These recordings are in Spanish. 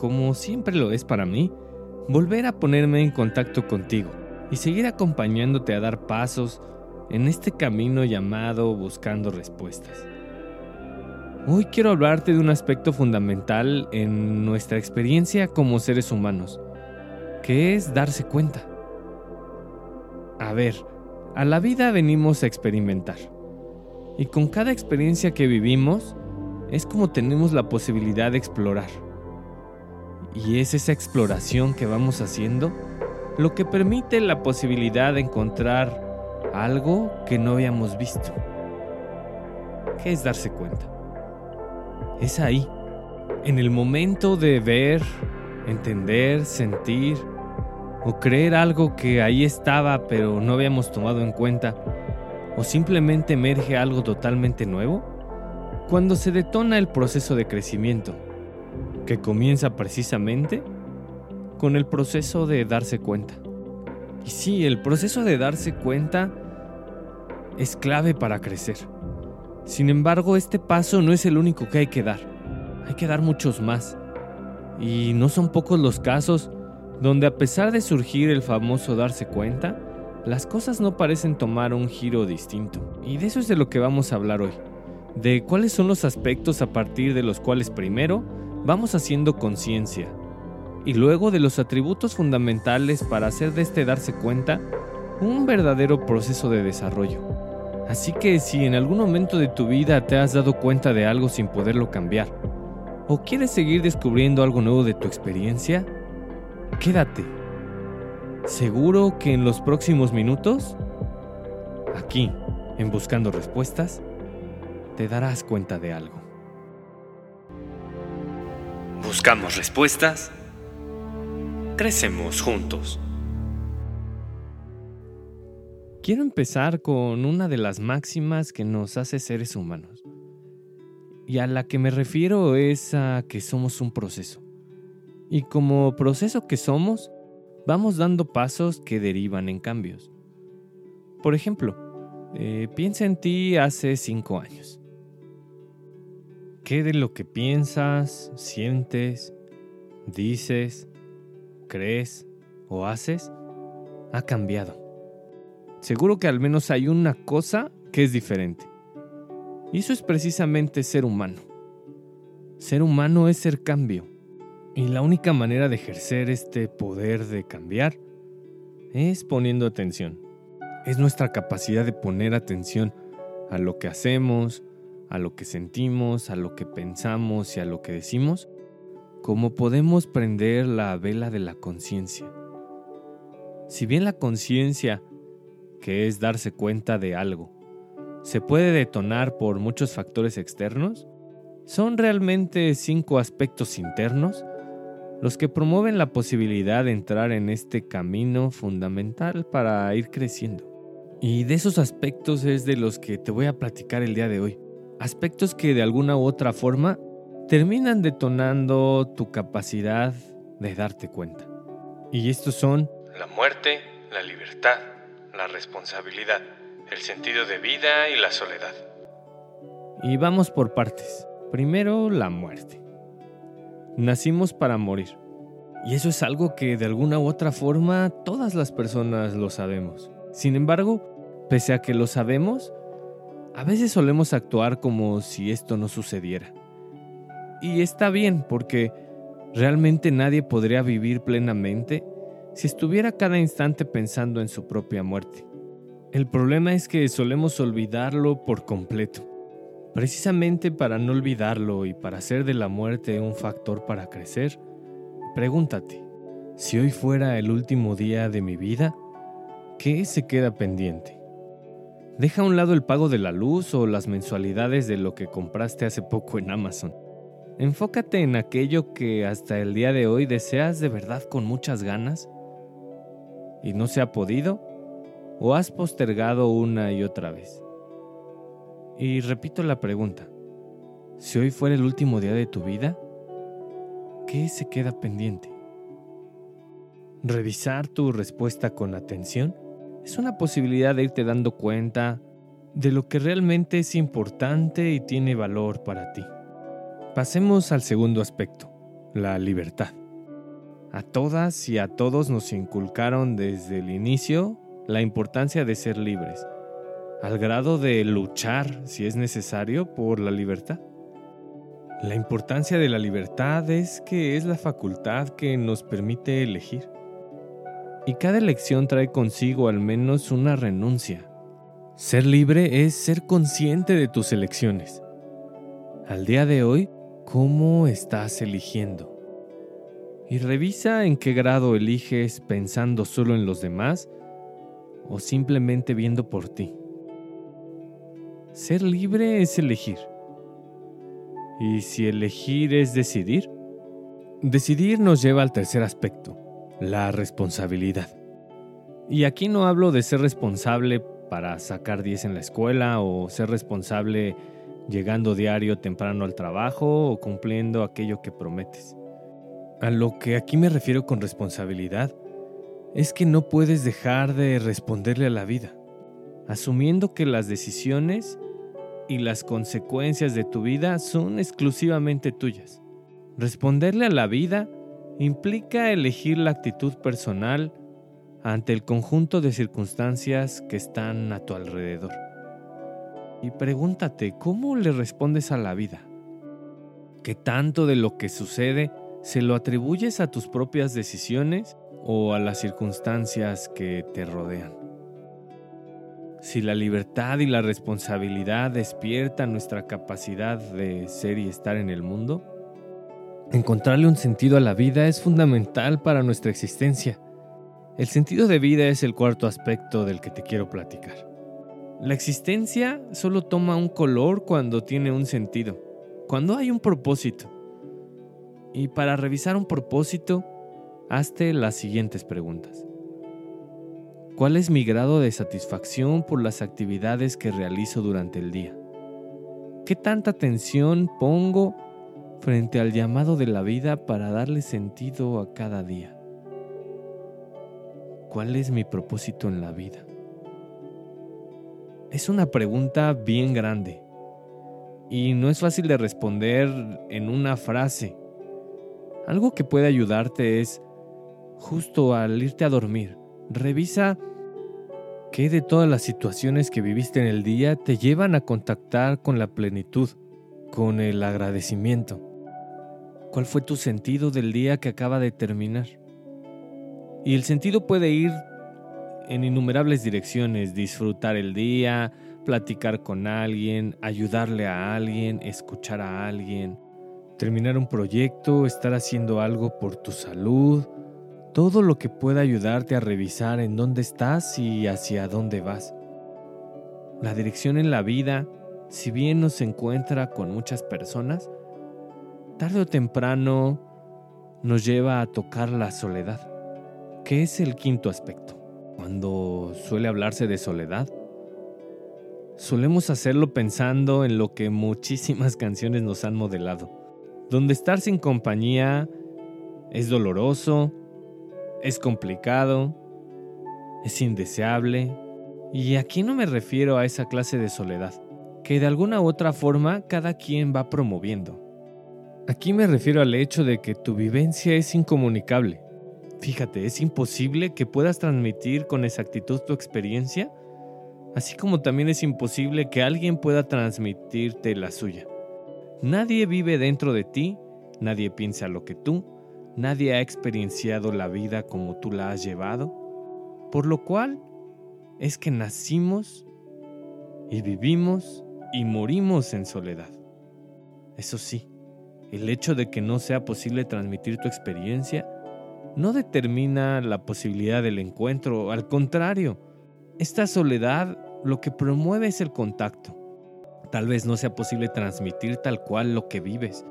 como siempre lo es para mí, volver a ponerme en contacto contigo y seguir acompañándote a dar pasos en este camino llamado buscando respuestas. Hoy quiero hablarte de un aspecto fundamental en nuestra experiencia como seres humanos, que es darse cuenta. A ver, a la vida venimos a experimentar. Y con cada experiencia que vivimos, es como tenemos la posibilidad de explorar. Y es esa exploración que vamos haciendo lo que permite la posibilidad de encontrar algo que no habíamos visto. ¿Qué es darse cuenta? Es ahí, en el momento de ver, entender, sentir o creer algo que ahí estaba pero no habíamos tomado en cuenta, o simplemente emerge algo totalmente nuevo, cuando se detona el proceso de crecimiento, que comienza precisamente con el proceso de darse cuenta. Y sí, el proceso de darse cuenta es clave para crecer. Sin embargo, este paso no es el único que hay que dar. Hay que dar muchos más. Y no son pocos los casos donde a pesar de surgir el famoso darse cuenta, las cosas no parecen tomar un giro distinto. Y de eso es de lo que vamos a hablar hoy. De cuáles son los aspectos a partir de los cuales primero vamos haciendo conciencia y luego de los atributos fundamentales para hacer de este darse cuenta un verdadero proceso de desarrollo. Así que si en algún momento de tu vida te has dado cuenta de algo sin poderlo cambiar, o quieres seguir descubriendo algo nuevo de tu experiencia, quédate. Seguro que en los próximos minutos, aquí, en Buscando Respuestas, te darás cuenta de algo. Buscamos respuestas crecemos juntos. Quiero empezar con una de las máximas que nos hace seres humanos. Y a la que me refiero es a que somos un proceso. Y como proceso que somos, vamos dando pasos que derivan en cambios. Por ejemplo, eh, piensa en ti hace cinco años. ¿Qué de lo que piensas, sientes, dices, crees o haces ha cambiado. Seguro que al menos hay una cosa que es diferente. Y eso es precisamente ser humano. Ser humano es ser cambio. Y la única manera de ejercer este poder de cambiar es poniendo atención. Es nuestra capacidad de poner atención a lo que hacemos, a lo que sentimos, a lo que pensamos y a lo que decimos como podemos prender la vela de la conciencia. Si bien la conciencia, que es darse cuenta de algo, se puede detonar por muchos factores externos, son realmente cinco aspectos internos los que promueven la posibilidad de entrar en este camino fundamental para ir creciendo. Y de esos aspectos es de los que te voy a platicar el día de hoy. Aspectos que de alguna u otra forma terminan detonando tu capacidad de darte cuenta. Y estos son la muerte, la libertad, la responsabilidad, el sentido de vida y la soledad. Y vamos por partes. Primero, la muerte. Nacimos para morir. Y eso es algo que de alguna u otra forma todas las personas lo sabemos. Sin embargo, pese a que lo sabemos, a veces solemos actuar como si esto no sucediera. Y está bien porque realmente nadie podría vivir plenamente si estuviera cada instante pensando en su propia muerte. El problema es que solemos olvidarlo por completo. Precisamente para no olvidarlo y para hacer de la muerte un factor para crecer, pregúntate, si hoy fuera el último día de mi vida, ¿qué se queda pendiente? Deja a un lado el pago de la luz o las mensualidades de lo que compraste hace poco en Amazon. Enfócate en aquello que hasta el día de hoy deseas de verdad con muchas ganas y no se ha podido o has postergado una y otra vez. Y repito la pregunta, si hoy fuera el último día de tu vida, ¿qué se queda pendiente? Revisar tu respuesta con atención es una posibilidad de irte dando cuenta de lo que realmente es importante y tiene valor para ti. Pasemos al segundo aspecto, la libertad. A todas y a todos nos inculcaron desde el inicio la importancia de ser libres, al grado de luchar, si es necesario, por la libertad. La importancia de la libertad es que es la facultad que nos permite elegir. Y cada elección trae consigo al menos una renuncia. Ser libre es ser consciente de tus elecciones. Al día de hoy, ¿cómo estás eligiendo? Y revisa en qué grado eliges pensando solo en los demás o simplemente viendo por ti. Ser libre es elegir. Y si elegir es decidir, decidir nos lleva al tercer aspecto, la responsabilidad. Y aquí no hablo de ser responsable para sacar 10 en la escuela o ser responsable llegando diario temprano al trabajo o cumpliendo aquello que prometes. A lo que aquí me refiero con responsabilidad es que no puedes dejar de responderle a la vida, asumiendo que las decisiones y las consecuencias de tu vida son exclusivamente tuyas. Responderle a la vida implica elegir la actitud personal ante el conjunto de circunstancias que están a tu alrededor. Y pregúntate, ¿cómo le respondes a la vida? ¿Qué tanto de lo que sucede se lo atribuyes a tus propias decisiones o a las circunstancias que te rodean? Si la libertad y la responsabilidad despiertan nuestra capacidad de ser y estar en el mundo, encontrarle un sentido a la vida es fundamental para nuestra existencia. El sentido de vida es el cuarto aspecto del que te quiero platicar. La existencia solo toma un color cuando tiene un sentido, cuando hay un propósito. Y para revisar un propósito, hazte las siguientes preguntas. ¿Cuál es mi grado de satisfacción por las actividades que realizo durante el día? ¿Qué tanta atención pongo frente al llamado de la vida para darle sentido a cada día? ¿Cuál es mi propósito en la vida? Es una pregunta bien grande y no es fácil de responder en una frase. Algo que puede ayudarte es, justo al irte a dormir, revisa ¿Qué de todas las situaciones que viviste en el día te llevan a contactar con la plenitud, con el agradecimiento? ¿Cuál fue tu sentido del día que acaba de terminar? Y el sentido puede ir en innumerables direcciones, disfrutar el día, platicar con alguien, ayudarle a alguien, escuchar a alguien, terminar un proyecto, estar haciendo algo por tu salud, todo lo que pueda ayudarte a revisar en dónde estás y hacia dónde vas. La dirección en la vida, si bien nos encuentra con muchas personas, tarde o temprano nos lleva a tocar la soledad, que es el quinto aspecto. Cuando suele hablarse de soledad, solemos hacerlo pensando en lo que muchísimas canciones nos han modelado, donde estar sin compañía es doloroso, es complicado, es indeseable. Y aquí no me refiero a esa clase de soledad, que de alguna u otra forma cada quien va promoviendo. Aquí me refiero al hecho de que tu vivencia es incomunicable. Fíjate, es imposible que puedas transmitir con exactitud tu experiencia, así como también es imposible que alguien pueda transmitirte la suya. Nadie vive dentro de ti, nadie piensa lo que tú, nadie ha experienciado la vida como tú la has llevado, por lo cual es que nacimos y vivimos y morimos en soledad. Eso sí, el hecho de que no sea posible transmitir tu experiencia no determina la posibilidad del encuentro, al contrario, esta soledad lo que promueve es el contacto. Tal vez no sea posible transmitir tal cual lo que vives.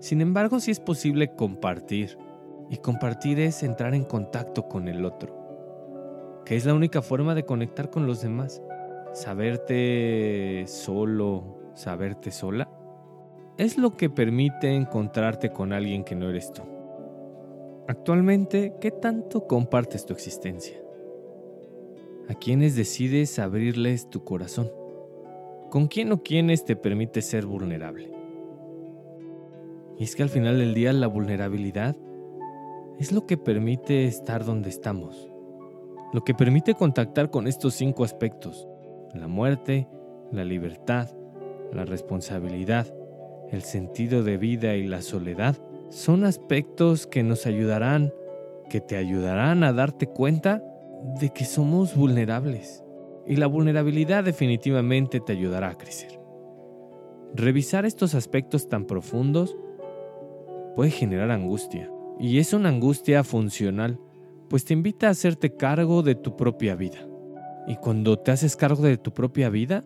Sin embargo, sí es posible compartir. Y compartir es entrar en contacto con el otro, que es la única forma de conectar con los demás. Saberte solo, saberte sola, es lo que permite encontrarte con alguien que no eres tú. Actualmente, ¿qué tanto compartes tu existencia? ¿A quiénes decides abrirles tu corazón? ¿Con quién o quiénes te permite ser vulnerable? Y es que al final del día la vulnerabilidad es lo que permite estar donde estamos, lo que permite contactar con estos cinco aspectos, la muerte, la libertad, la responsabilidad, el sentido de vida y la soledad, son aspectos que nos ayudarán, que te ayudarán a darte cuenta de que somos vulnerables. Y la vulnerabilidad definitivamente te ayudará a crecer. Revisar estos aspectos tan profundos puede generar angustia. Y es una angustia funcional, pues te invita a hacerte cargo de tu propia vida. Y cuando te haces cargo de tu propia vida,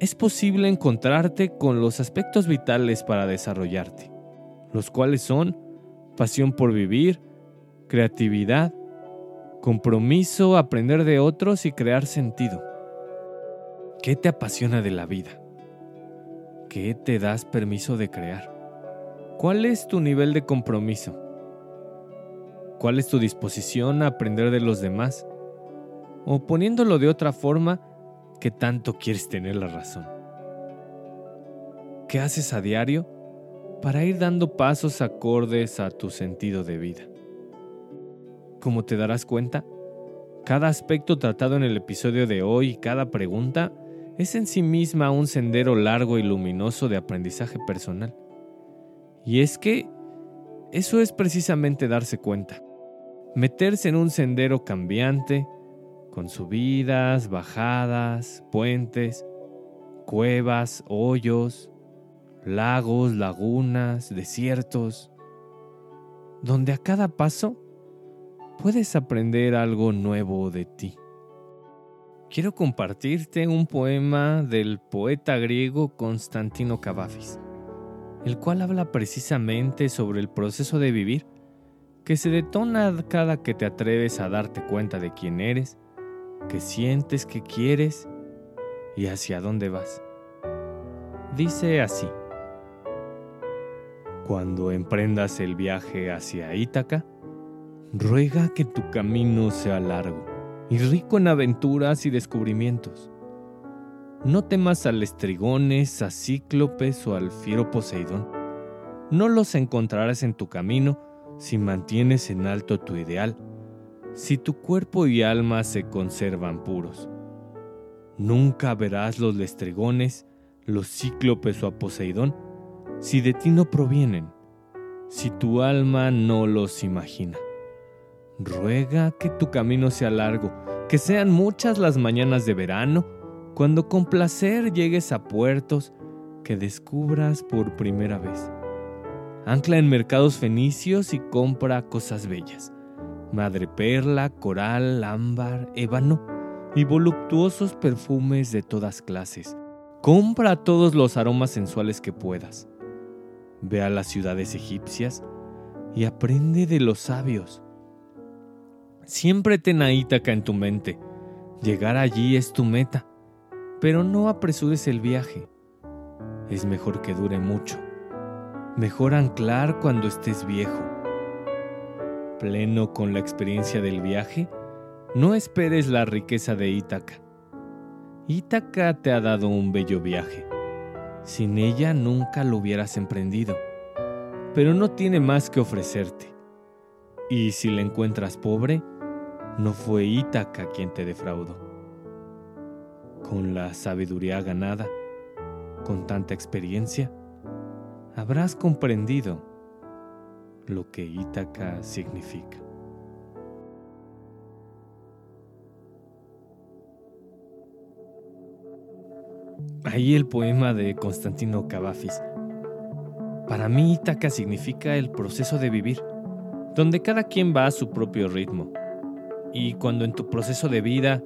es posible encontrarte con los aspectos vitales para desarrollarte, los cuales son pasión por vivir, creatividad, compromiso, aprender de otros y crear sentido. ¿Qué te apasiona de la vida? ¿Qué te das permiso de crear? ¿Cuál es tu nivel de compromiso? ¿Cuál es tu disposición a aprender de los demás? O poniéndolo de otra forma, ¿qué tanto quieres tener la razón? ¿Qué haces a diario para ir dando pasos acordes a tu sentido de vida? Como te darás cuenta, cada aspecto tratado en el episodio de hoy y cada pregunta es en sí misma un sendero largo y luminoso de aprendizaje personal. Y es que eso es precisamente darse cuenta. Meterse en un sendero cambiante, con subidas, bajadas, puentes, cuevas, hoyos, lagos, lagunas, desiertos, donde a cada paso puedes aprender algo nuevo de ti. Quiero compartirte un poema del poeta griego Constantino Cavafis el cual habla precisamente sobre el proceso de vivir que se detona cada que te atreves a darte cuenta de quién eres, qué sientes, qué quieres y hacia dónde vas. Dice así, cuando emprendas el viaje hacia Ítaca, ruega que tu camino sea largo y rico en aventuras y descubrimientos no temas a lestrigones, a cíclopes o al fiero Poseidón. No los encontrarás en tu camino si mantienes en alto tu ideal, si tu cuerpo y alma se conservan puros. Nunca verás los lestrigones, los cíclopes o a Poseidón si de ti no provienen, si tu alma no los imagina. Ruega que tu camino sea largo, que sean muchas las mañanas de verano cuando con placer llegues a puertos que descubras por primera vez. Ancla en mercados fenicios y compra cosas bellas. Madreperla, coral, ámbar, ébano y voluptuosos perfumes de todas clases. Compra todos los aromas sensuales que puedas. Ve a las ciudades egipcias y aprende de los sabios. Siempre ten a Ítaca en tu mente. Llegar allí es tu meta pero no apresures el viaje. Es mejor que dure mucho. Mejor anclar cuando estés viejo. Pleno con la experiencia del viaje, no esperes la riqueza de Ítaca. Ítaca te ha dado un bello viaje. Sin ella nunca lo hubieras emprendido, pero no tiene más que ofrecerte. Y si la encuentras pobre, no fue Ítaca quien te defraudó con la sabiduría ganada, con tanta experiencia, habrás comprendido lo que Ítaca significa. Ahí el poema de Constantino Cavafis. Para mí Ítaca significa el proceso de vivir, donde cada quien va a su propio ritmo. Y cuando en tu proceso de vida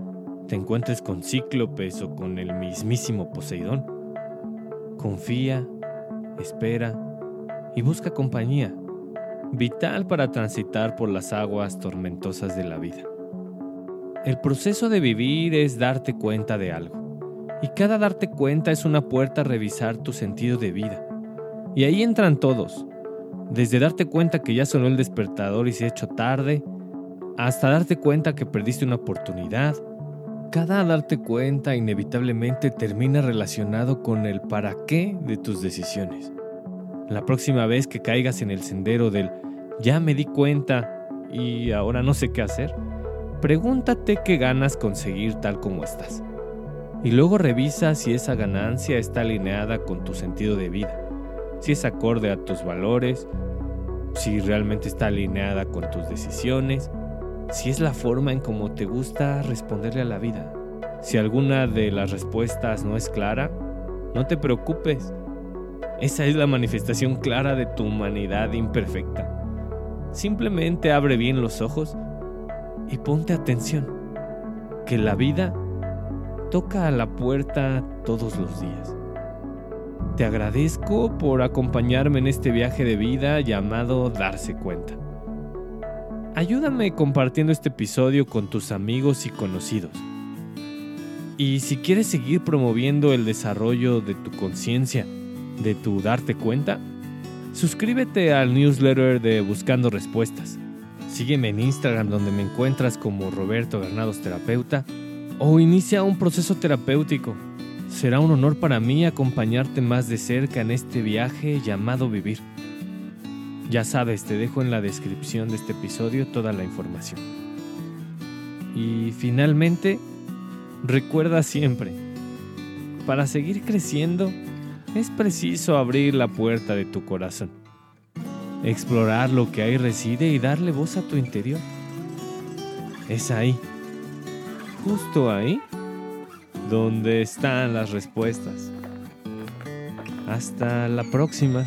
te encuentres con Cíclopes o con el mismísimo Poseidón, confía, espera y busca compañía, vital para transitar por las aguas tormentosas de la vida. El proceso de vivir es darte cuenta de algo y cada darte cuenta es una puerta a revisar tu sentido de vida. Y ahí entran todos, desde darte cuenta que ya sonó el despertador y se ha hecho tarde, hasta darte cuenta que perdiste una oportunidad. Cada darte cuenta inevitablemente termina relacionado con el para qué de tus decisiones. La próxima vez que caigas en el sendero del ya me di cuenta y ahora no sé qué hacer, pregúntate qué ganas conseguir tal como estás y luego revisa si esa ganancia está alineada con tu sentido de vida, si es acorde a tus valores, si realmente está alineada con tus decisiones, si es la forma en cómo te gusta responderle a la vida. Si alguna de las respuestas no es clara, no te preocupes. Esa es la manifestación clara de tu humanidad imperfecta. Simplemente abre bien los ojos y ponte atención, que la vida toca a la puerta todos los días. Te agradezco por acompañarme en este viaje de vida llamado Darse cuenta. Ayúdame compartiendo este episodio con tus amigos y conocidos. Y si quieres seguir promoviendo el desarrollo de tu conciencia, de tu darte cuenta, suscríbete al newsletter de Buscando Respuestas. Sígueme en Instagram donde me encuentras como Roberto Granados Terapeuta o inicia un proceso terapéutico. Será un honor para mí acompañarte más de cerca en este viaje llamado vivir. Ya sabes, te dejo en la descripción de este episodio toda la información. Y finalmente, recuerda siempre, para seguir creciendo es preciso abrir la puerta de tu corazón, explorar lo que ahí reside y darle voz a tu interior. Es ahí justo ahí donde están las respuestas. Hasta la próxima.